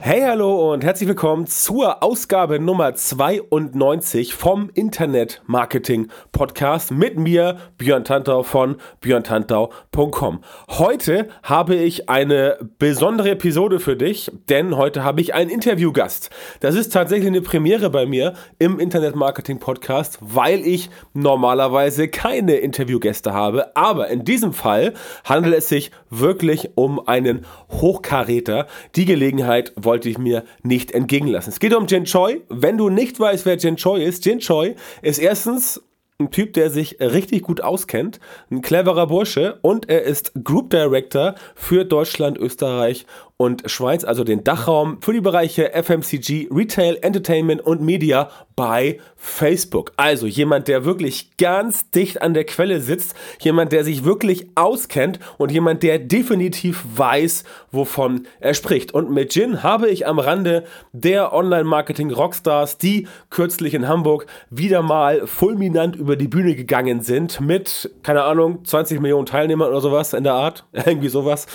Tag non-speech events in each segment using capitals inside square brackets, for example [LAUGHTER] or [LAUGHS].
Hey, hallo und herzlich willkommen zur Ausgabe Nummer 92 vom Internet Marketing Podcast mit mir, Björn Tantau von björntantau.com. Heute habe ich eine besondere Episode für dich, denn heute habe ich einen Interviewgast. Das ist tatsächlich eine Premiere bei mir im Internet Marketing Podcast, weil ich normalerweise keine Interviewgäste habe. Aber in diesem Fall handelt es sich wirklich um einen Hochkaräter. Die Gelegenheit wollte ich mir nicht entgehen lassen. Es geht um Jen Choi. Wenn du nicht weißt, wer Jen Choi ist, Jen Choi ist erstens ein Typ, der sich richtig gut auskennt, ein cleverer Bursche und er ist Group Director für Deutschland, Österreich und Schweiz, also den Dachraum für die Bereiche FMCG, Retail, Entertainment und Media bei Facebook. Also jemand, der wirklich ganz dicht an der Quelle sitzt, jemand, der sich wirklich auskennt und jemand, der definitiv weiß, wovon er spricht. Und mit Jin habe ich am Rande der Online-Marketing-Rockstars, die kürzlich in Hamburg wieder mal fulminant über die Bühne gegangen sind, mit, keine Ahnung, 20 Millionen Teilnehmern oder sowas in der Art, [LAUGHS] irgendwie sowas,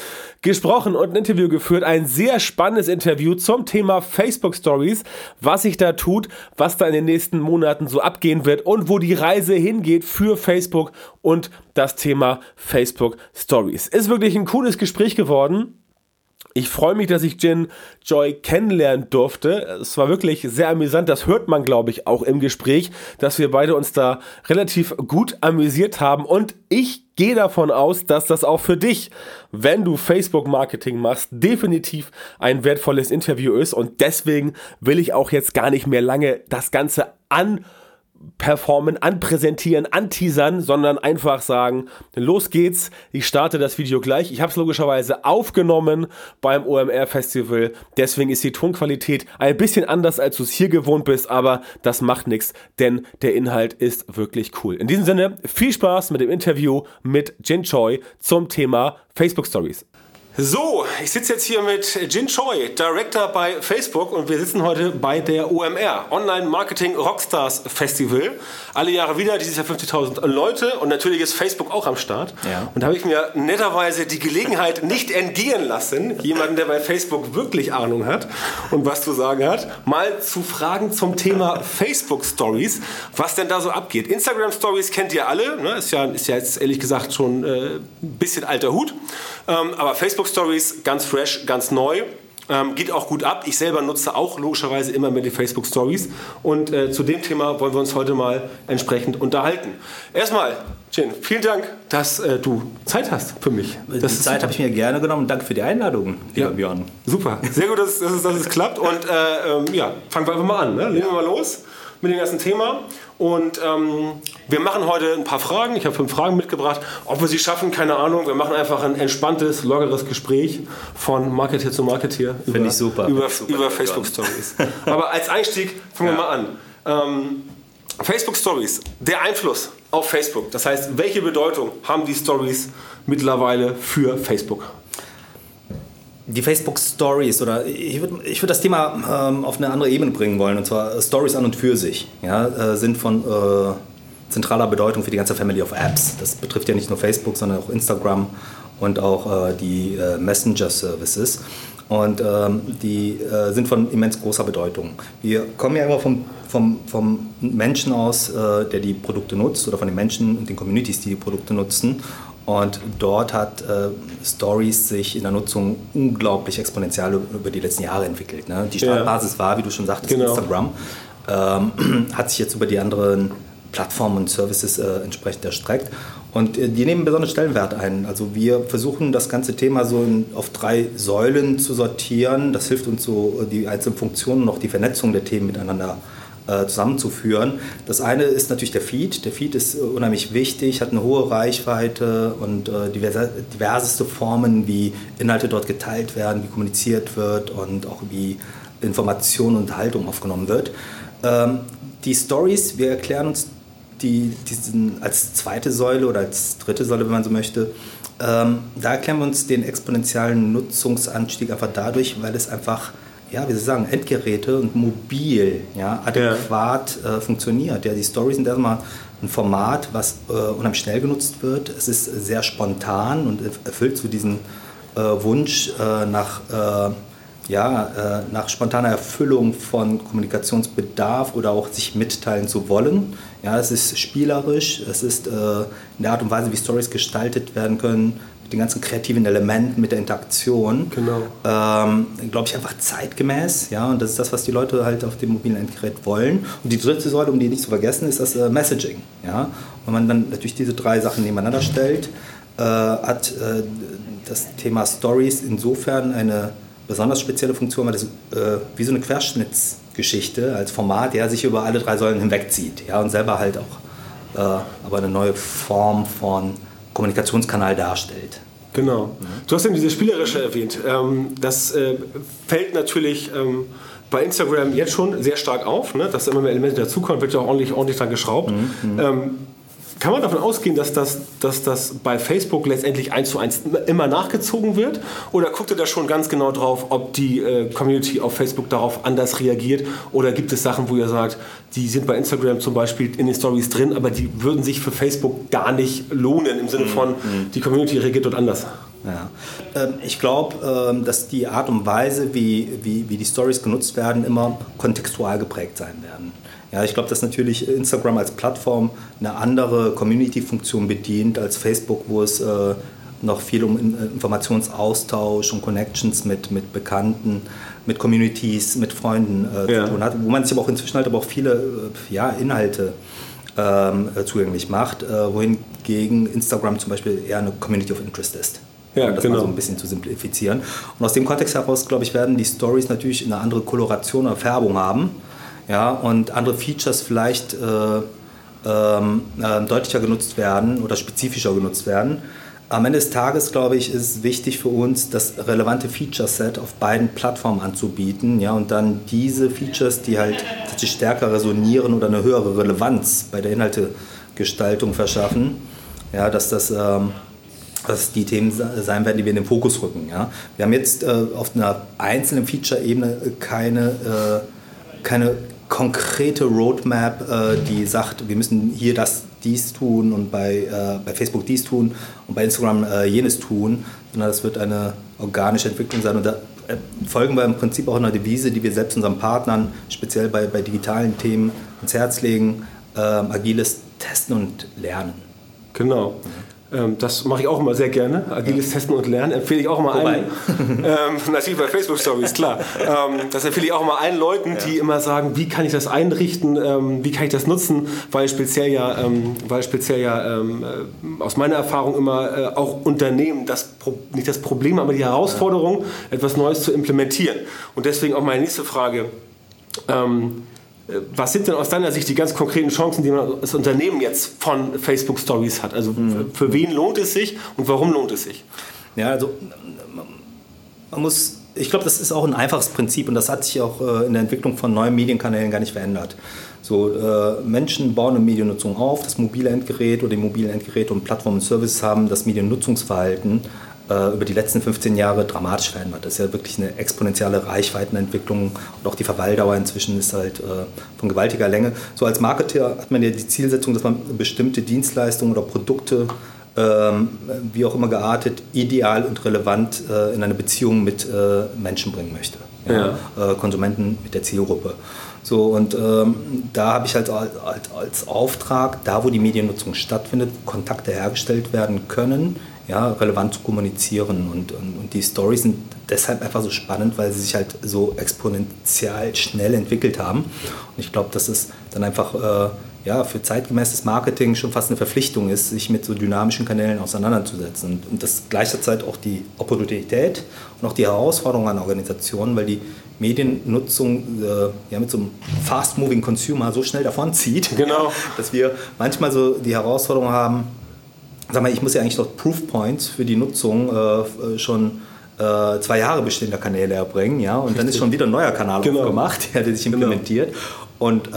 gesprochen und ein Interview geführt. Ein sehr spannendes Interview zum Thema Facebook Stories, was sich da tut, was da in den nächsten Monaten so abgehen wird und wo die Reise hingeht für Facebook und das Thema Facebook Stories. Ist wirklich ein cooles Gespräch geworden. Ich freue mich, dass ich Jin Joy kennenlernen durfte. Es war wirklich sehr amüsant. Das hört man, glaube ich, auch im Gespräch, dass wir beide uns da relativ gut amüsiert haben. Und ich gehe davon aus, dass das auch für dich, wenn du Facebook-Marketing machst, definitiv ein wertvolles Interview ist. Und deswegen will ich auch jetzt gar nicht mehr lange das Ganze an performen, anpräsentieren, anteasern, sondern einfach sagen, los geht's, ich starte das Video gleich. Ich habe es logischerweise aufgenommen beim OMR Festival, deswegen ist die Tonqualität ein bisschen anders, als du es hier gewohnt bist, aber das macht nichts, denn der Inhalt ist wirklich cool. In diesem Sinne, viel Spaß mit dem Interview mit Jin Choi zum Thema Facebook Stories. So, ich sitze jetzt hier mit Jin Choi, Director bei Facebook und wir sitzen heute bei der OMR, Online Marketing Rockstars Festival. Alle Jahre wieder, dieses Jahr 50.000 Leute und natürlich ist Facebook auch am Start. Ja. Und da habe ich mir netterweise die Gelegenheit nicht entgehen lassen, jemanden, der bei Facebook wirklich Ahnung hat und was zu sagen hat, mal zu fragen zum Thema Facebook Stories, was denn da so abgeht. Instagram Stories kennt ihr alle, ne? ist, ja, ist ja jetzt ehrlich gesagt schon äh, ein bisschen alter Hut. Ähm, aber Facebook Stories ganz fresh, ganz neu. Ähm, geht auch gut ab. Ich selber nutze auch logischerweise immer mehr die Facebook Stories. Und äh, zu dem Thema wollen wir uns heute mal entsprechend unterhalten. Erstmal, Jin, vielen Dank, dass äh, du Zeit hast für mich. Das die Zeit habe ich mir gerne genommen. Danke für die Einladung, lieber ja, Björn. Super, sehr gut, dass, dass, es, dass es klappt. Und äh, ähm, ja, fangen wir einfach mal an. Ne? Legen wir mal los mit dem ganzen Thema. Und ähm, wir machen heute ein paar Fragen. Ich habe fünf Fragen mitgebracht. Ob wir sie schaffen, keine Ahnung. Wir machen einfach ein entspanntes, lockeres Gespräch von Marketeer zu Marketeer über, ich super. über, super über Facebook Stories. Aber als Einstieg fangen ja. wir mal an. Ähm, Facebook Stories, der Einfluss auf Facebook. Das heißt, welche Bedeutung haben die Stories mittlerweile für Facebook? Die Facebook Stories oder ich würde ich würd das Thema ähm, auf eine andere Ebene bringen wollen und zwar Stories an und für sich ja, äh, sind von äh, zentraler Bedeutung für die ganze Family of Apps. Das betrifft ja nicht nur Facebook, sondern auch Instagram und auch äh, die äh, Messenger Services und ähm, die äh, sind von immens großer Bedeutung. Wir kommen ja immer vom, vom, vom Menschen aus, äh, der die Produkte nutzt oder von den Menschen und den Communities, die die Produkte nutzen und dort hat äh, Stories sich in der Nutzung unglaublich exponentiell über die letzten Jahre entwickelt. Ne? Die Startbasis ja. war, wie du schon sagtest, genau. Instagram. Ähm, [CLEARS THROAT] hat sich jetzt über die anderen Plattformen und Services äh, entsprechend erstreckt. Und äh, die nehmen besonders Stellenwert ein. Also wir versuchen das ganze Thema so in, auf drei Säulen zu sortieren. Das hilft uns so, die einzelnen Funktionen und auch die Vernetzung der Themen miteinander äh, äh, zusammenzuführen. Das eine ist natürlich der Feed. Der Feed ist äh, unheimlich wichtig, hat eine hohe Reichweite und äh, diverse, diverseste Formen, wie Inhalte dort geteilt werden, wie kommuniziert wird und auch wie Information und Haltung aufgenommen wird. Ähm, die Stories, wir erklären uns die, diesen als zweite Säule oder als dritte Säule, wenn man so möchte, ähm, da erklären wir uns den exponentiellen Nutzungsanstieg einfach dadurch, weil es einfach, ja, wie Sie sagen, Endgeräte und mobil ja, adäquat ja. Äh, funktioniert. Ja, die Stories sind erstmal ein Format, was äh, unheimlich schnell genutzt wird. Es ist sehr spontan und erfüllt so diesen äh, Wunsch äh, nach äh, ja, äh, nach spontaner Erfüllung von Kommunikationsbedarf oder auch sich mitteilen zu wollen. Ja, es ist spielerisch, es ist in der Art und Weise, wie Stories gestaltet werden können, den ganzen kreativen Elementen, mit der Interaktion. Genau. Ähm, Glaube ich einfach zeitgemäß. Ja, und das ist das, was die Leute halt auf dem mobilen Endgerät wollen. Und die dritte Säule, um die nicht zu vergessen, ist das äh, Messaging. Ja, wenn man dann natürlich diese drei Sachen nebeneinander stellt, äh, hat äh, das Thema Stories insofern eine besonders spezielle Funktion, weil das äh, wie so eine Querschnittsgeschichte als Format, der sich über alle drei Säulen hinwegzieht ja, und selber halt auch äh, aber eine neue Form von Kommunikationskanal darstellt. Genau. Mhm. Du hast eben diese spielerische erwähnt. Ähm, das äh, fällt natürlich ähm, bei Instagram jetzt schon sehr stark auf, ne? dass immer mehr Elemente dazukommen, wird ja auch ordentlich, ordentlich dran geschraubt. Mhm. Kann man davon ausgehen, dass das, dass das bei Facebook letztendlich eins zu eins immer nachgezogen wird? Oder guckt ihr da schon ganz genau drauf, ob die äh, Community auf Facebook darauf anders reagiert? Oder gibt es Sachen, wo ihr sagt, die sind bei Instagram zum Beispiel in den Stories drin, aber die würden sich für Facebook gar nicht lohnen im Sinne von, mhm. die Community reagiert dort anders? Ja. Ähm, ich glaube, ähm, dass die Art und Weise, wie, wie, wie die Stories genutzt werden, immer kontextual geprägt sein werden. Ja, ich glaube, dass natürlich Instagram als Plattform eine andere Community-Funktion bedient als Facebook, wo es äh, noch viel um Informationsaustausch und Connections mit, mit Bekannten, mit Communities, mit Freunden äh, ja. zu tun hat, wo man sich aber auch inzwischen halt aber auch viele äh, ja, Inhalte ähm, äh, zugänglich macht, äh, wohingegen Instagram zum Beispiel eher eine Community of Interest ist. Ja, um das genau. mal so ein bisschen zu simplifizieren. Und aus dem Kontext heraus, glaube ich, werden die Stories natürlich eine andere Koloration oder Färbung haben ja, und andere Features vielleicht äh, ähm, äh, deutlicher genutzt werden oder spezifischer genutzt werden. Am Ende des Tages, glaube ich, ist wichtig für uns, das relevante Feature-Set auf beiden Plattformen anzubieten ja, und dann diese Features, die halt tatsächlich stärker resonieren oder eine höhere Relevanz bei der Inhaltegestaltung verschaffen, ja, dass das ähm, dass die Themen sein werden, die wir in den Fokus rücken. Ja. Wir haben jetzt äh, auf einer einzelnen Feature-Ebene keine, äh, keine konkrete Roadmap, äh, die sagt, wir müssen hier das, dies tun und bei, äh, bei Facebook dies tun und bei Instagram äh, jenes tun, sondern das wird eine organische Entwicklung sein. Und da äh, folgen wir im Prinzip auch einer Devise, die wir selbst unseren Partnern, speziell bei, bei digitalen Themen, ans Herz legen, ähm, agiles Testen und Lernen. Genau. Ähm, das mache ich auch immer sehr gerne. Agiles Testen und Lernen empfehle ich auch immer allen. ähm, [LAUGHS] natürlich bei Facebook Stories, klar. Ähm, das empfehle ich auch immer allen Leuten, die immer sagen, wie kann ich das einrichten, ähm, wie kann ich das nutzen, weil speziell ja, ähm, weil speziell ja ähm, äh, aus meiner Erfahrung immer äh, auch Unternehmen das nicht das Problem, aber die Herausforderung, etwas Neues zu implementieren. Und deswegen auch meine nächste Frage. Äh, was sind denn aus deiner Sicht die ganz konkreten Chancen, die man als Unternehmen jetzt von Facebook Stories hat? Also mhm. für wen lohnt es sich und warum lohnt es sich? Ja, also man muss, ich glaube, das ist auch ein einfaches Prinzip und das hat sich auch äh, in der Entwicklung von neuen Medienkanälen gar nicht verändert. So, äh, Menschen bauen eine Mediennutzung auf, das mobile Endgerät oder die mobilen Endgeräte und Plattformen und Services haben das Mediennutzungsverhalten über die letzten 15 Jahre dramatisch verändert. Das ist ja wirklich eine exponentielle Reichweitenentwicklung und auch die Verweildauer inzwischen ist halt äh, von gewaltiger Länge. So als Marketer hat man ja die Zielsetzung, dass man bestimmte Dienstleistungen oder Produkte ähm, wie auch immer geartet, ideal und relevant äh, in eine Beziehung mit äh, Menschen bringen möchte. Ja? Äh, Konsumenten mit der Zielgruppe. So, und ähm, da habe ich halt als, als Auftrag, da wo die Mediennutzung stattfindet, Kontakte hergestellt werden können, ja, relevant zu kommunizieren. Und, und, und die Stories sind deshalb einfach so spannend, weil sie sich halt so exponentiell schnell entwickelt haben. Und ich glaube, dass es dann einfach äh, ja, für zeitgemäßes Marketing schon fast eine Verpflichtung ist, sich mit so dynamischen Kanälen auseinanderzusetzen. Und, und das gleichzeitig auch die Opportunität und auch die Herausforderung an Organisationen, weil die Mediennutzung äh, ja, mit so einem fast-moving Consumer so schnell davonzieht, [LAUGHS] genau. [LAUGHS] dass wir manchmal so die Herausforderung haben, sag mal, ich muss ja eigentlich noch Proof Points für die Nutzung äh, schon äh, zwei Jahre bestehender Kanäle erbringen, ja, und Richtig. dann ist schon wieder ein neuer Kanal genau. aufgemacht, ja, [LAUGHS] der sich genau. implementiert. Genau. Und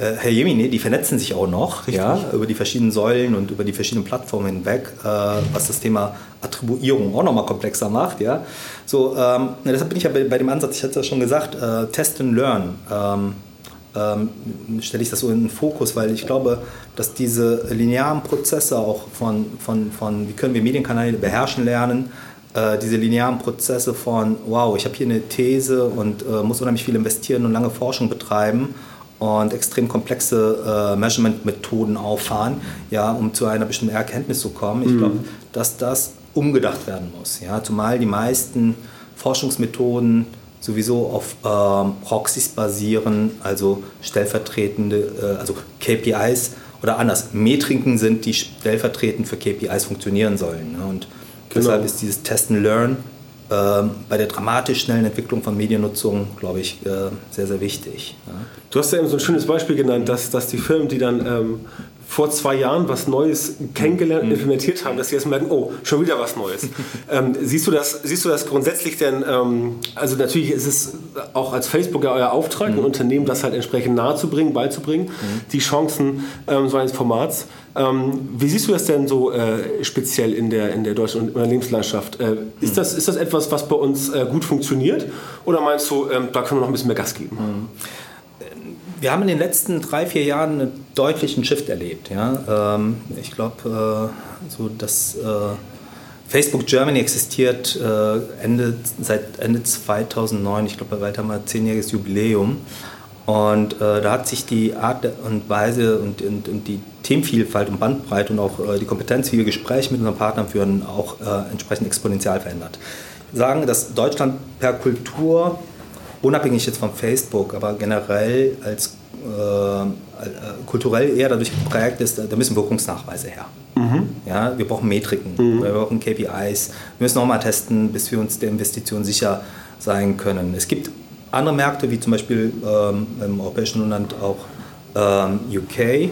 äh, Herr Jemine, die vernetzen sich auch noch ja, über die verschiedenen Säulen und über die verschiedenen Plattformen hinweg, äh, was das Thema Attribuierung auch nochmal komplexer macht. Ja. So, ähm, deshalb bin ich ja bei, bei dem Ansatz, ich hatte es ja schon gesagt, äh, Test and Learn. Ähm, ähm, stelle ich das so in den Fokus, weil ich glaube, dass diese linearen Prozesse auch von, von, von wie können wir Medienkanäle beherrschen lernen, äh, diese linearen Prozesse von, wow, ich habe hier eine These und äh, muss unheimlich viel investieren und lange Forschung betreiben und extrem komplexe äh, Measurement-Methoden auffahren, ja, um zu einer bestimmten Erkenntnis zu kommen. Ich mhm. glaube, dass das umgedacht werden muss. Ja, zumal die meisten Forschungsmethoden sowieso auf ähm, Proxys basieren, also stellvertretende, äh, also KPIs oder anders, Metriken sind, die stellvertretend für KPIs funktionieren sollen. Ne? Und genau. deshalb ist dieses Test and Learn bei der dramatisch schnellen Entwicklung von Mediennutzung, glaube ich, äh, sehr, sehr wichtig. Du hast ja eben so ein schönes Beispiel genannt, dass, dass die Firmen, die dann ähm, vor zwei Jahren was Neues kennengelernt, mhm. implementiert haben, dass sie jetzt merken, oh, schon wieder was Neues. [LAUGHS] ähm, siehst, du das, siehst du das grundsätzlich denn, ähm, also natürlich ist es auch als Facebook ja euer Auftrag, mhm. ein Unternehmen das halt entsprechend nahezubringen, beizubringen, mhm. die Chancen ähm, so eines Formats. Ähm, wie siehst du das denn so äh, speziell in der, in der deutschen Unternehmenslandschaft? Äh, ist, mhm. das, ist das etwas, was bei uns äh, gut funktioniert oder meinst du, ähm, da können wir noch ein bisschen mehr Gas geben? Wir haben in den letzten drei, vier Jahren einen deutlichen Shift erlebt. Ja? Ähm, ich glaube, äh, so dass äh, Facebook Germany existiert äh, Ende, seit Ende 2009. Ich glaube, bald haben wir ein zehnjähriges Jubiläum. Und äh, da hat sich die Art und Weise und, und, und, die Themenvielfalt und Bandbreite und auch äh, die Kompetenz, wie wir Gespräche mit unseren Partnern führen, auch äh, entsprechend exponentiell verändert. Sagen, dass Deutschland per Kultur unabhängig jetzt von Facebook, aber generell als äh, äh, kulturell eher dadurch geprägt ist, da müssen Wirkungsnachweise her. Mhm. Ja, wir brauchen Metriken, mhm. wir brauchen KPIs, wir müssen auch mal testen, bis wir uns der Investition sicher sein können. Es gibt andere Märkte, wie zum Beispiel ähm, im europäischen Land auch ähm, UK,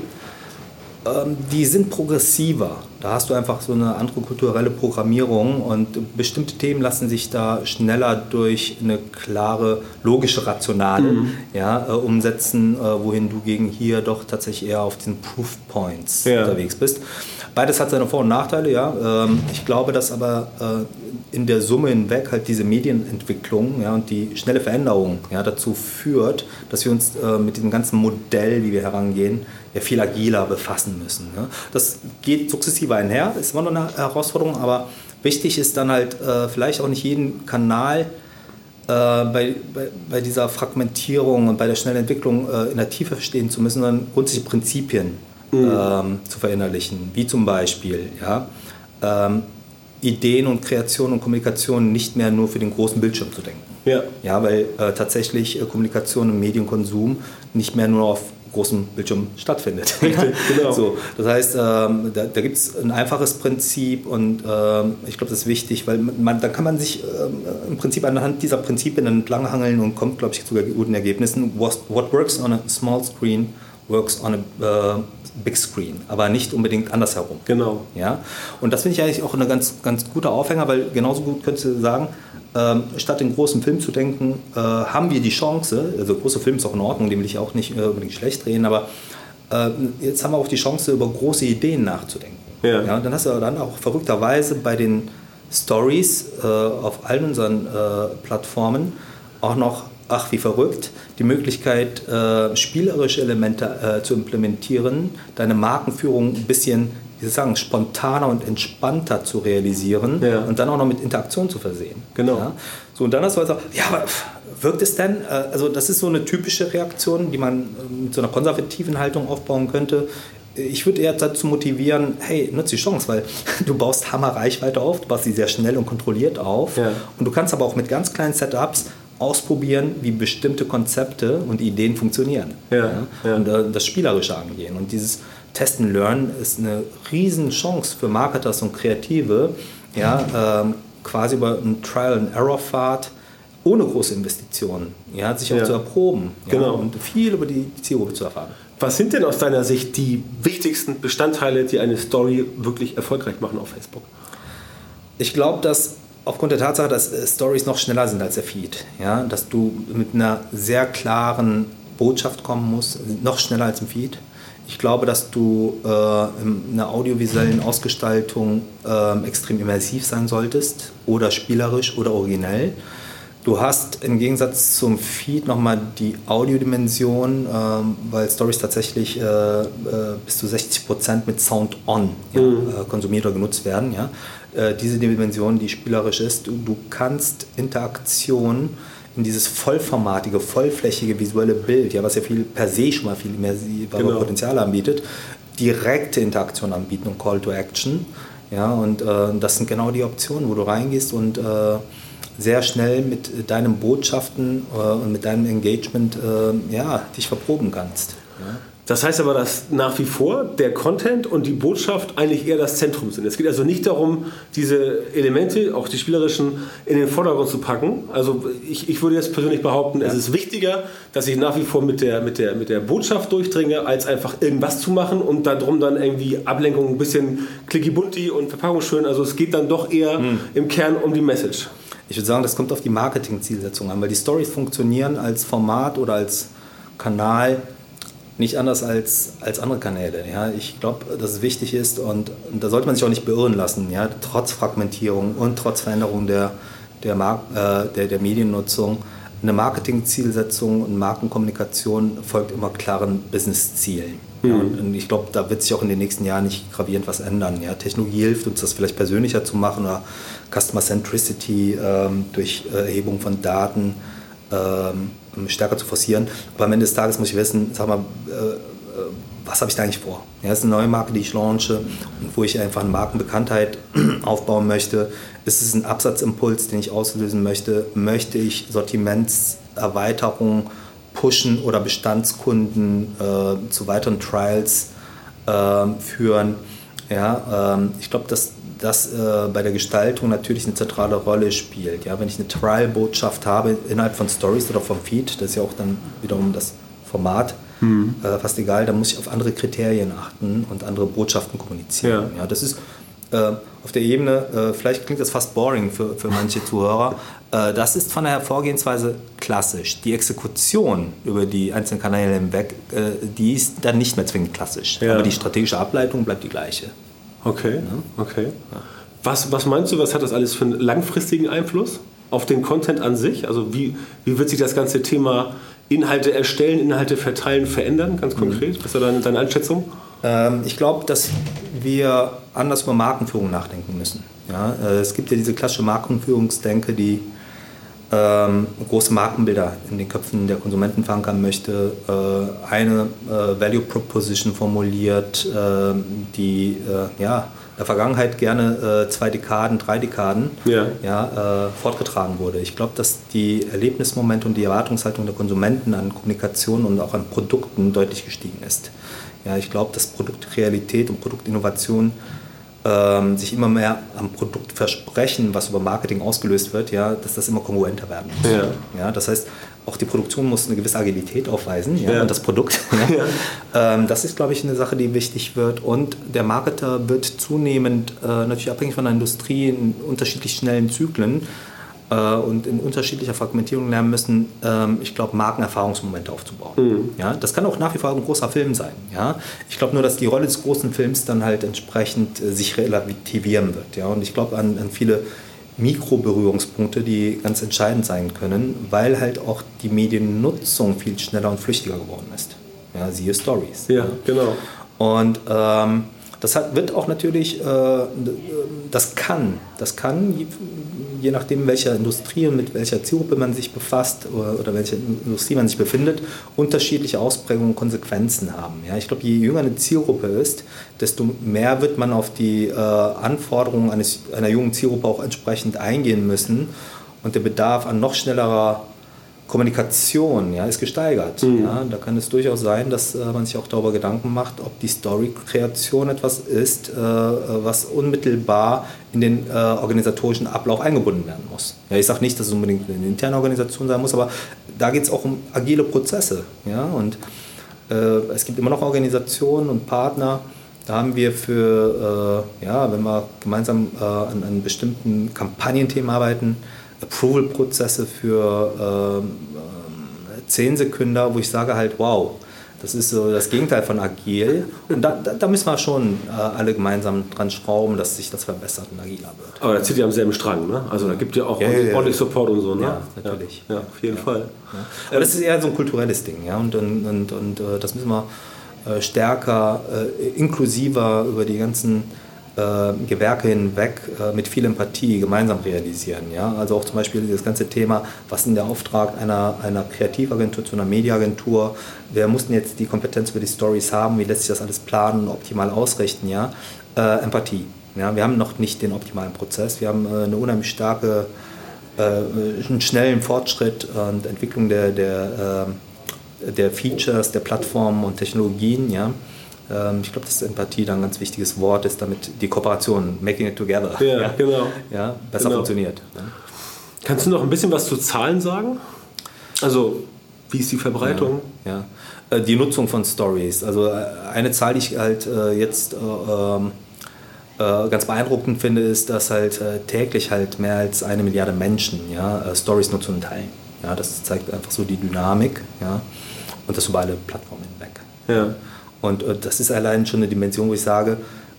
die sind progressiver. Da hast du einfach so eine andere kulturelle Programmierung und bestimmte Themen lassen sich da schneller durch eine klare, logische Rationale mhm. ja, äh, umsetzen, äh, wohin du gegen hier doch tatsächlich eher auf den Proof Points ja. unterwegs bist. Beides hat seine Vor- und Nachteile, ja. Ähm, ich glaube, dass aber äh, in der Summe hinweg halt diese Medienentwicklung ja, und die schnelle Veränderung ja, dazu führt, dass wir uns äh, mit diesem ganzen Modell, wie wir herangehen, ja viel agiler befassen müssen. Ne? Das geht sukzessive einher, ist immer noch eine Herausforderung, aber wichtig ist dann halt äh, vielleicht auch nicht jeden Kanal äh, bei, bei, bei, dieser Fragmentierung und bei der schnellen Entwicklung äh, in der Tiefe verstehen zu müssen, sondern grundsätzliche Prinzipien mhm. ähm, zu verinnerlichen, wie zum Beispiel ja, ähm, Ideen und Kreation und Kommunikation nicht mehr nur für den großen Bildschirm zu denken. Ja, ja weil äh, tatsächlich äh, Kommunikation und Medienkonsum nicht mehr nur auf großen Bildschirm stattfindet. [LAUGHS] genau. so, das heißt, ähm, da, da gibt es ein einfaches Prinzip und ähm, ich glaube, das ist wichtig, weil man, da kann man sich ähm, im Prinzip anhand dieser Prinzipien entlanghangeln und kommt, glaube ich, zu guten Ergebnissen. What, what, works on a small screen works on a uh, big screen, aber nicht unbedingt andersherum. Genau. Ja? Und das finde ich eigentlich auch eine ganz, ganz guter Aufhänger, weil genauso gut könntest du sagen, ähm, statt den großen Film zu denken, äh, haben wir die Chance, also große Film ist auch in Ordnung, den will ich auch nicht äh, unbedingt schlecht drehen, aber äh, jetzt haben wir auch die Chance, über große Ideen nachzudenken. Ja. ja dann hast du dann auch verrückterweise bei den Stories äh, auf allen unseren äh, Plattformen auch noch, ach wie verrückt, die Möglichkeit, äh, spielerische Elemente zu implementieren, deine Markenführung ein bisschen wie soll ich sagen, spontaner und entspannter zu realisieren ja. und dann auch noch mit Interaktion zu versehen. Genau. Ja? So, und dann hast du also, ja, aber wirkt es denn? Äh, also, das ist so eine typische Reaktion, die man äh, mit so einer konservativen Haltung aufbauen könnte. Ich würde eher dazu motivieren, hey, nutze die Chance, weil [LAUGHS] du baust Hammer Reichweite auf, du baust sie sehr schnell und kontrolliert auf. Ja. Und du kannst aber auch mit ganz kleinen Setups ausprobieren, wie bestimmte Konzepte und Ideen funktionieren. Ja, ja. Und äh, das Spielerische angehen. Und dieses Test and Learn ist eine riesen Chance für Marketers und Kreative, ja, ähm, quasi über einen Trial-and-Error-Pfad ohne große Investitionen, ja, sich auch ja. zu erproben genau. und viel über die Zielgruppe zu erfahren. Was sind denn aus deiner Sicht die wichtigsten Bestandteile, die eine Story wirklich erfolgreich machen auf Facebook? Ich glaube, dass aufgrund der Tatsache, dass äh, Stories noch schneller sind als der Feed, ja, dass du mit einer sehr klaren Botschaft kommen muss, noch schneller als im Feed. Ich glaube, dass du äh, in einer audiovisuellen Ausgestaltung äh, extrem immersiv sein solltest oder spielerisch oder originell. Du hast im Gegensatz zum Feed nochmal die Audiodimension, ähm, weil Stories tatsächlich äh, äh, bis zu 60 Prozent mit Sound on ja, mhm. äh, konsumiert oder genutzt werden. Ja. Äh, diese Dimension, die spielerisch ist, du, du kannst Interaktion in dieses vollformatige, vollflächige visuelle Bild, ja, was ja viel per se schon mal viel immersivere genau. Potenzial anbietet, direkte Interaktion anbieten und Call to Action. Ja, und äh, das sind genau die Optionen, wo du reingehst und äh, sehr schnell mit deinen Botschaften äh, und mit deinem Engagement äh, ja, dich verproben kannst. Ja. Das heißt aber, dass nach wie vor der Content und die Botschaft eigentlich eher das Zentrum sind. Es geht also nicht darum, diese Elemente, auch die spielerischen, in den Vordergrund zu packen. Also ich, ich würde jetzt persönlich behaupten, ja. es ist wichtiger, dass ich nach wie vor mit der, mit, der, mit der Botschaft durchdringe, als einfach irgendwas zu machen und darum dann irgendwie Ablenkung, ein bisschen clicky bunti und Verpackung schön. Also es geht dann doch eher hm. im Kern um die Message. Ich würde sagen, das kommt auf die Marketing-Zielsetzung an, weil die Stories funktionieren als Format oder als Kanal nicht anders als, als andere Kanäle. Ja. Ich glaube, dass es wichtig ist und, und, da sollte man sich auch nicht beirren lassen, ja. trotz Fragmentierung und trotz Veränderung der, der, Mar äh, der, der Mediennutzung. Eine Marketing-Zielsetzung und Markenkommunikation folgt immer klaren Business-Zielen. Mhm. Ja, und ich glaube, da wird sich auch in den nächsten Jahren nicht gravierend was ändern. Ja. Technologie hilft uns, das vielleicht persönlicher zu machen oder Customer Centricity ähm, durch Erhebung von Daten ähm, stärker zu forcieren. Aber am Ende des Tages muss ich wissen, sag mal, äh, äh, was habe ich da eigentlich vor? Ja, ist eine neue Marke, die ich launche und wo ich einfach eine Markenbekanntheit [CLEARS THROAT] aufbauen möchte. Ist es ein Absatzimpuls, den ich auslösen möchte? Möchte ich Sortimentserweiterung pushen oder Bestandskunden äh, zu weiteren Trials äh, führen? Ja, ähm, ich glaube, dass das äh, bei der Gestaltung natürlich eine zentrale Rolle spielt. Ja, wenn ich eine Trial-Botschaft habe innerhalb von Stories oder vom Feed, das ist ja auch dann wiederum das Format, mhm. äh, fast egal, dann muss ich auf andere Kriterien achten und andere Botschaften kommunizieren. Ja, ja das ist äh, auf der Ebene, äh, vielleicht klingt das fast boring für, für manche Zuhörer, äh, das ist von der Hervorgehensweise klassisch. Die Exekution über die einzelnen Kanäle hinweg, äh, die ist dann nicht mehr zwingend klassisch. Ja. Aber die strategische Ableitung bleibt die gleiche. Okay, okay. Was, was meinst du, was hat das alles für einen langfristigen Einfluss auf den Content an sich? Also wie, wie wird sich das ganze Thema Inhalte erstellen, Inhalte verteilen verändern, ganz mhm. konkret? Was ist deine, deine Einschätzung? Ähm, ich glaube, dass wir anders über Markenführung nachdenken müssen. Ja, äh, es gibt ja diese klassische Markenführungsdenke, die ähm, große Markenbilder in den Köpfen der Konsumenten verankern möchte, äh, eine äh, Value Proposition formuliert, äh, die ja, in der Vergangenheit gerne äh, zwei Dekaden, drei Dekaden ja. Ja, äh, fortgetragen wurde. Ich glaube, dass die Erlebnismomente und die Erwartungshaltung der Konsumenten an Kommunikation und auch an Produkten deutlich gestiegen ist. Ja, ich glaube, dass Produktrealität und Produktinnovation ähm, sich immer mehr am Produkt versprechen, was über Marketing ausgelöst wird, ja, dass das immer kongruenter werden muss. Ja. Ja, das heißt, auch die Produktion muss eine gewisse Agilität aufweisen ja, ja. und das Produkt. [LAUGHS] Ja. [LAUGHS] Ähm, das ist, glaube ich, eine Sache, die wichtig wird. Und der Marketer wird zunehmend, äh, natürlich abhängig von der Industrie, in unterschiedlich schnellen Zyklen, äh, und in unterschiedlicher Fragmentierung lernen müssen, ähm, ich glaube, Markenerfahrungsmomente aufzubauen. Mhm. Ja, das kann auch nach wie vor ein großer Film sein. Ja? Ich glaube nur, dass die Rolle des großen Films dann halt entsprechend äh, sich relativieren wird. Ja? Und ich glaube an, an viele Mikroberührungspunkte, die ganz entscheidend sein können, weil halt auch die Mediennutzung viel schneller und flüchtiger geworden ist. Ja, siehe Stories. Ja, ja. genau. Und ähm, das hat, wird auch natürlich, äh, das kann, das kann je nachdem, welcher Industrie und mit welcher Zielgruppe man sich befasst oder, oder welche Industrie man sich befindet, unterschiedliche Ausprägungen und Konsequenzen haben. Ja, ich glaube, je jünger eine Zielgruppe ist, desto mehr wird man auf die äh, Anforderungen eines, einer jungen Zielgruppe auch entsprechend eingehen müssen und der Bedarf an noch schnellerer Kommunikation ja, ist gesteigert. Mhm. Ja, da kann es durchaus sein, dass äh, man sich auch darüber Gedanken macht, ob die Story-Kreation etwas ist, äh, was unmittelbar in den äh, organisatorischen Ablauf eingebunden werden muss. Ja, ich sage nicht, dass es unbedingt eine interne Organisation sein muss, aber da geht es auch um agile Prozesse. Ja, und äh, es gibt immer noch Organisationen und Partner, da haben wir für, äh, ja, wenn wir gemeinsam äh, an, an bestimmten Kampagnenthemen arbeiten, Approval-Prozesse für ähm, 10 Sekunden, wo ich sage halt, wow, das ist so das Gegenteil von agil. Und da, da, da müssen wir schon äh, alle gemeinsam dran schrauben, dass sich das verbessert und agiler wird. Aber da zieht ihr am selben Strang, ne? Also da gibt ihr auch ja, ordentlich, ja, ja. Support und so, ne? Ja, natürlich. Ja, auf jeden Fall. Aber das ist eher so ein kulturelles Ding, ja. Und, und, und, und äh, das müssen wir äh, stärker, äh, inklusiver über die ganzen Gewerke hinweg äh, mit viel Empathie gemeinsam realisieren. Ja? Also auch zum Beispiel das ganze Thema, was ist der Auftrag einer, einer Kreativagentur zu einer Mediaagentur, wer muss denn jetzt die Kompetenz über die Stories haben, wie lässt sich das alles planen und optimal ausrichten, ja? Äh, Empathie. Ja? Wir haben noch nicht den optimalen Prozess, wir haben äh, eine unheimlich starke, äh, einen schnellen Fortschritt und Entwicklung der, der, äh, der Features, der Plattformen und Technologien, ja? Ähm, ich glaube, dass Empathie dann ein ganz wichtiges Wort ist, damit die Kooperation, making it together, ja, ja, genau. ja besser genau. funktioniert. Kannst du noch ein bisschen was zu Zahlen sagen? Also, wie ist die Verbreitung? Ja, ja. Äh, die Nutzung von Stories. Also, äh, eine Zahl, die ich halt äh, jetzt ähm, ganz beeindruckend finde, ist, dass halt täglich halt mehr als eine Milliarde Menschen ja, Stories nutzen und teilen. Ja, das zeigt einfach so die Dynamik ja, und das über alle Plattformen hinweg. Ja. Und äh, das ist allein schon eine Dimension, wo ich sage,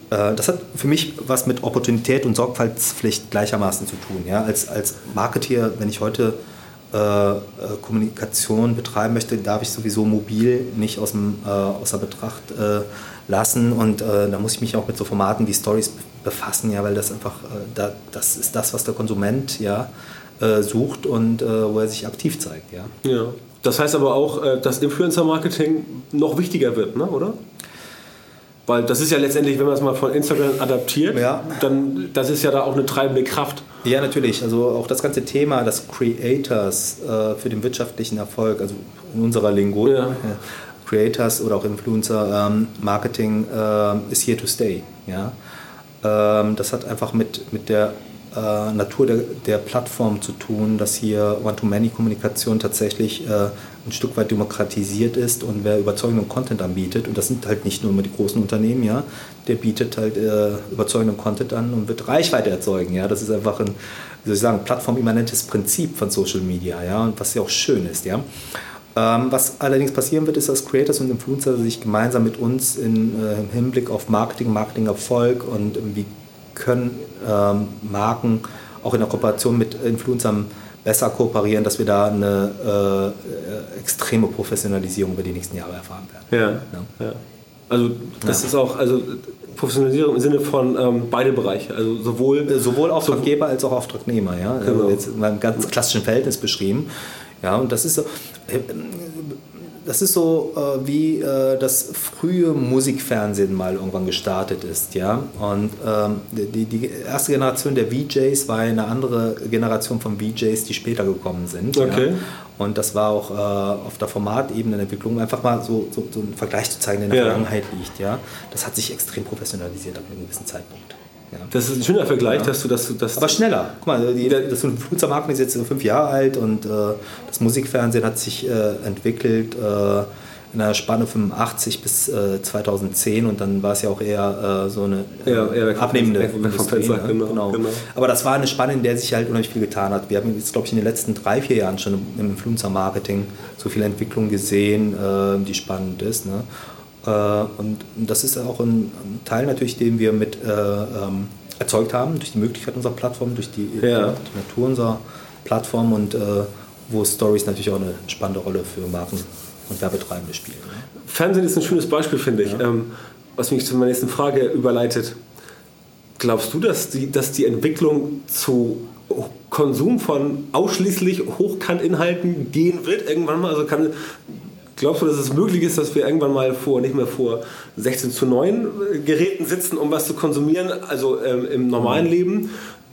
äh, das hat für mich was mit Opportunität und Sorgfaltspflicht gleichermaßen zu tun. Ja? Als, als Marketeer, wenn ich heute äh, äh, Kommunikation betreiben möchte, darf ich sowieso mobil nicht aus dem, äh, außer Betracht äh, lassen. Und da muss ich mich auch mit so Formaten wie Stories befassen, ja, weil das einfach, da, das ist das, was der Konsument ja, sucht und wo er sich aktiv zeigt. Ja. ja. Das heißt aber auch, äh, dass Influencer-Marketing noch wichtiger wird, ne? oder? Weil das ist ja letztendlich, wenn man es mal von Instagram adaptiert, ja. dann das ist ja da auch eine treibende Kraft. Ja, natürlich. Also auch das ganze Thema des Creators äh, für den wirtschaftlichen Erfolg, also in unserer Lingo, ja. äh, Creators oder auch Influencer ähm, Marketing äh, ist here to stay. Ja? Ähm, das hat einfach mit, mit der äh, Natur der, der, Plattform zu tun, dass hier One-to-Many-Kommunikation tatsächlich äh, ein Stück weit demokratisiert ist und wer überzeugenden Content anbietet, und das sind halt nicht nur immer die großen Unternehmen, ja, der bietet halt äh, überzeugenden Content an und wird Reichweite erzeugen. Ja. Das ist einfach ein, wie soll ich sagen, plattformimmanentes Prinzip von Social Media, ja, und was ja auch schön ist, ja. Ähm, was allerdings passieren wird, ist, dass Creators und Influencer sich gemeinsam mit uns in, äh, im Hinblick auf Marketing, Marketing-Erfolg und wie können ähm, Marken auch in der Kooperation mit Influencern besser kooperieren, dass wir da eine äh, extreme Professionalisierung über die nächsten Jahre erfahren werden. Ja, ja. Also das ja. ist auch also Professionalisierung im Sinne von ähm, beide Bereiche, also sowohl äh, sowohl Auftraggeber als auch Auftragnehmer, ja. Genau. Also jetzt in einem ganz klassischen Verhältnis beschrieben. Ja, und das ist so. Das ist so äh, wie äh, das frühe Musikfernsehen mal irgendwann gestartet ist, ja. Und ähm, die, die erste Generation der VJs war eine andere Generation von VJs, die später gekommen sind. Okay. Ja? Und das war auch äh, auf der Formatebene der Entwicklung einfach mal so, so, so einen Vergleich zu zeigen, der in der ja. Vergangenheit liegt, ja. Das hat sich extrem professionalisiert ab einem gewissen Zeitpunkt. Ja. Das ist ein schöner Vergleich, ja. dass du das. Dass Aber schneller. Guck mal, die, das Flugzeugmarken ist jetzt fünf Jahre alt und äh, das Musikfernsehen hat sich äh, entwickelt äh, in einer Spanne 85 bis 2010 äh, und dann war es ja auch eher äh, so eine ja, äh, abnehmende Industrie. Ne? Genau, genau. genau, Aber das war eine Spanne, in der sich halt unheimlich viel getan hat. Wir haben jetzt, glaube ich, in den letzten drei, vier Jahren schon im Influencer-Marketing so viel Entwicklung gesehen, die spannend ist. Ne? Äh, und das ist auch ein Teil natürlich, den wir mit äh, ähm, erzeugt haben, durch die Möglichkeit unserer Plattform, durch die, ja. die Natur unserer Plattform und äh, wo Stories natürlich auch eine spannende Rolle für Marken und Werbetreibende spielen. Ne? Fernsehen ist ein schönes Beispiel, finde ich, ja. ähm, was mich zu meiner nächsten Frage überleitet. Glaubst du, dass die, dass die Entwicklung zu Konsum von ausschließlich Hochkantinhalten gehen wird irgendwann mal? Also kann, Glaubst du, dass es möglich ist, dass wir irgendwann mal vor, nicht mehr vor 16 zu 9 äh, Geräten sitzen, um was zu konsumieren, also ähm, im normalen mhm. Leben,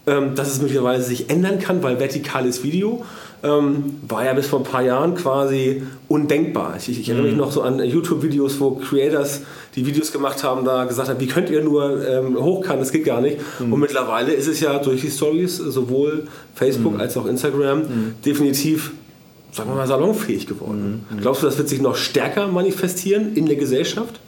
ähm, dass es möglicherweise sich ändern kann, weil vertikales Video ähm, war ja bis vor ein paar Jahren quasi undenkbar. Ich, ich erinnere mich mhm. noch so an YouTube-Videos, wo Creators, die Videos gemacht haben, da gesagt haben, wie könnt ihr nur ähm, hochkant, das geht gar nicht. Mhm. Und mittlerweile ist es ja durch die Stories, sowohl Facebook mhm. als auch Instagram, mhm. definitiv sagen wir mal, salonfähig geworden. Mhm. Glaubst du, das wird sich noch stärker manifestieren in der Gesellschaft?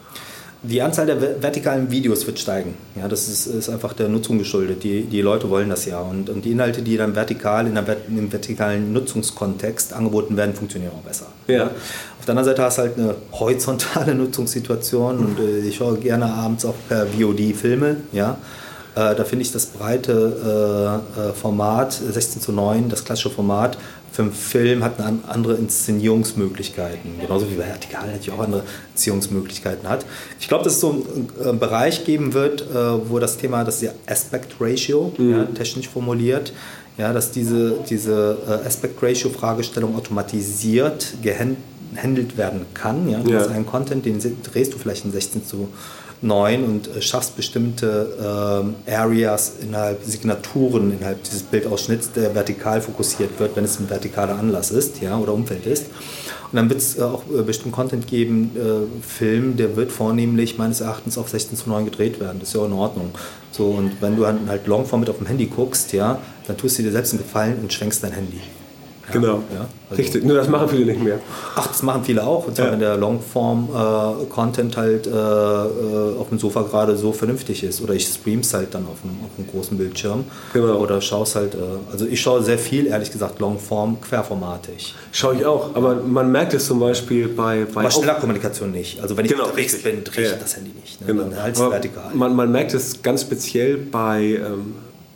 Die Anzahl der vertikalen Videos wird steigen. Ja, das ist, ist einfach der Nutzung geschuldet. Die, die Leute wollen das ja. Und, und die Inhalte, die dann vertikal in der, im vertikalen Nutzungskontext angeboten werden, funktionieren auch besser. Ja. Auf der anderen Seite hast du halt eine horizontale [LAUGHS] Nutzungssituation und äh, ich schaue gerne abends auch per VOD Filme. Ja. Äh, da finde ich das breite äh, äh Format 16 zu 9, das klassische Format, für einen Film hat eine andere Inszenierungsmöglichkeiten. Genauso wie Vertikal natürlich auch andere Inszenierungsmöglichkeiten hat. Ich glaube, dass es so einen, Bereich geben wird, äh, wo das Thema, das ist ja Aspect Ratio, mhm. ja, technisch formuliert, ja, dass diese, diese äh, Aspect Ratio Fragestellung automatisiert gehandelt werden kann. Ja? Du ja. hast einen Content, den drehst du vielleicht in 16 zu 9 und äh, schaffst bestimmte äh, Areas innerhalb Signaturen innerhalb dieses Bildausschnitts, der vertikal fokussiert wird, wenn es ein vertikaler Anlass ist ja, oder Umfeld ist. Und dann wird es äh, auch äh, bestimmten Content geben, äh, Film, der wird vornehmlich meines Erachtens auf 16 zu 9 gedreht werden. Das ist ja auch in Ordnung. So, und wenn du halt Longform mit auf dem Handy guckst, ja, dann tust du dir selbst einen Gefallen und schwenkst dein Handy. Genau. Ja, also Richtig. Nur das machen viele nicht mehr. Ach, das machen viele auch. Und zwar, wenn der Longform-Content äh, halt äh, äh, auf dem Sofa gerade so vernünftig ist. Oder ich stream's halt dann auf einem, auf einem großen Bildschirm. Genau. Oder schaue halt, äh, also ich schaue sehr viel, ehrlich gesagt, Longform, querformatig. Schaue ich auch. Aber man merkt es zum Beispiel bei. bei Aber schneller Kommunikation nicht. Also wenn ich genau, unterwegs bin, drehe ich ja. das Handy nicht. Ne? Genau. Dann halt vertikal. Man, man merkt es ganz speziell bei ähm,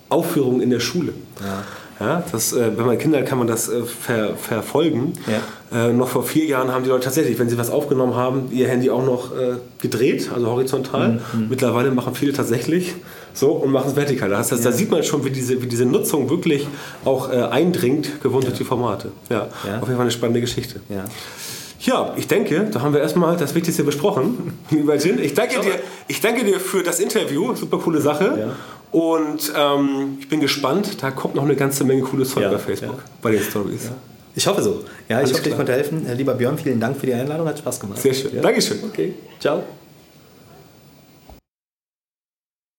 Aufführungen in der Schule. Ja. Ja, das, äh, wenn man Kinder hat, kann man das äh, ver, verfolgen. Ja. Äh, noch vor vier Jahren haben die Leute tatsächlich, wenn sie was aufgenommen haben, ihr Handy auch noch äh, gedreht, also horizontal. Mhm. Mittlerweile machen viele tatsächlich so und machen es vertikal. Das heißt, ja. Da sieht man schon, wie diese, wie diese Nutzung wirklich auch äh, eindringt, gewohnt durch die Formate. Ja, auf jeden Fall eine spannende Geschichte. Ja. Ja, ich denke, da haben wir erstmal das Wichtigste besprochen. [LAUGHS] Lieber Jin, ich danke dir, ich danke dir für das Interview. Super coole Sache. Ja. Und ähm, ich bin gespannt. Da kommt noch eine ganze Menge cooles Zeug ja, bei Facebook, ja. bei den Stories. Ich hoffe so. Ja, ich hoffe, klar. ich konnte helfen. Lieber Björn, vielen Dank für die Einladung. Hat Spaß gemacht. Sehr schön. Dankeschön. Okay. Ciao.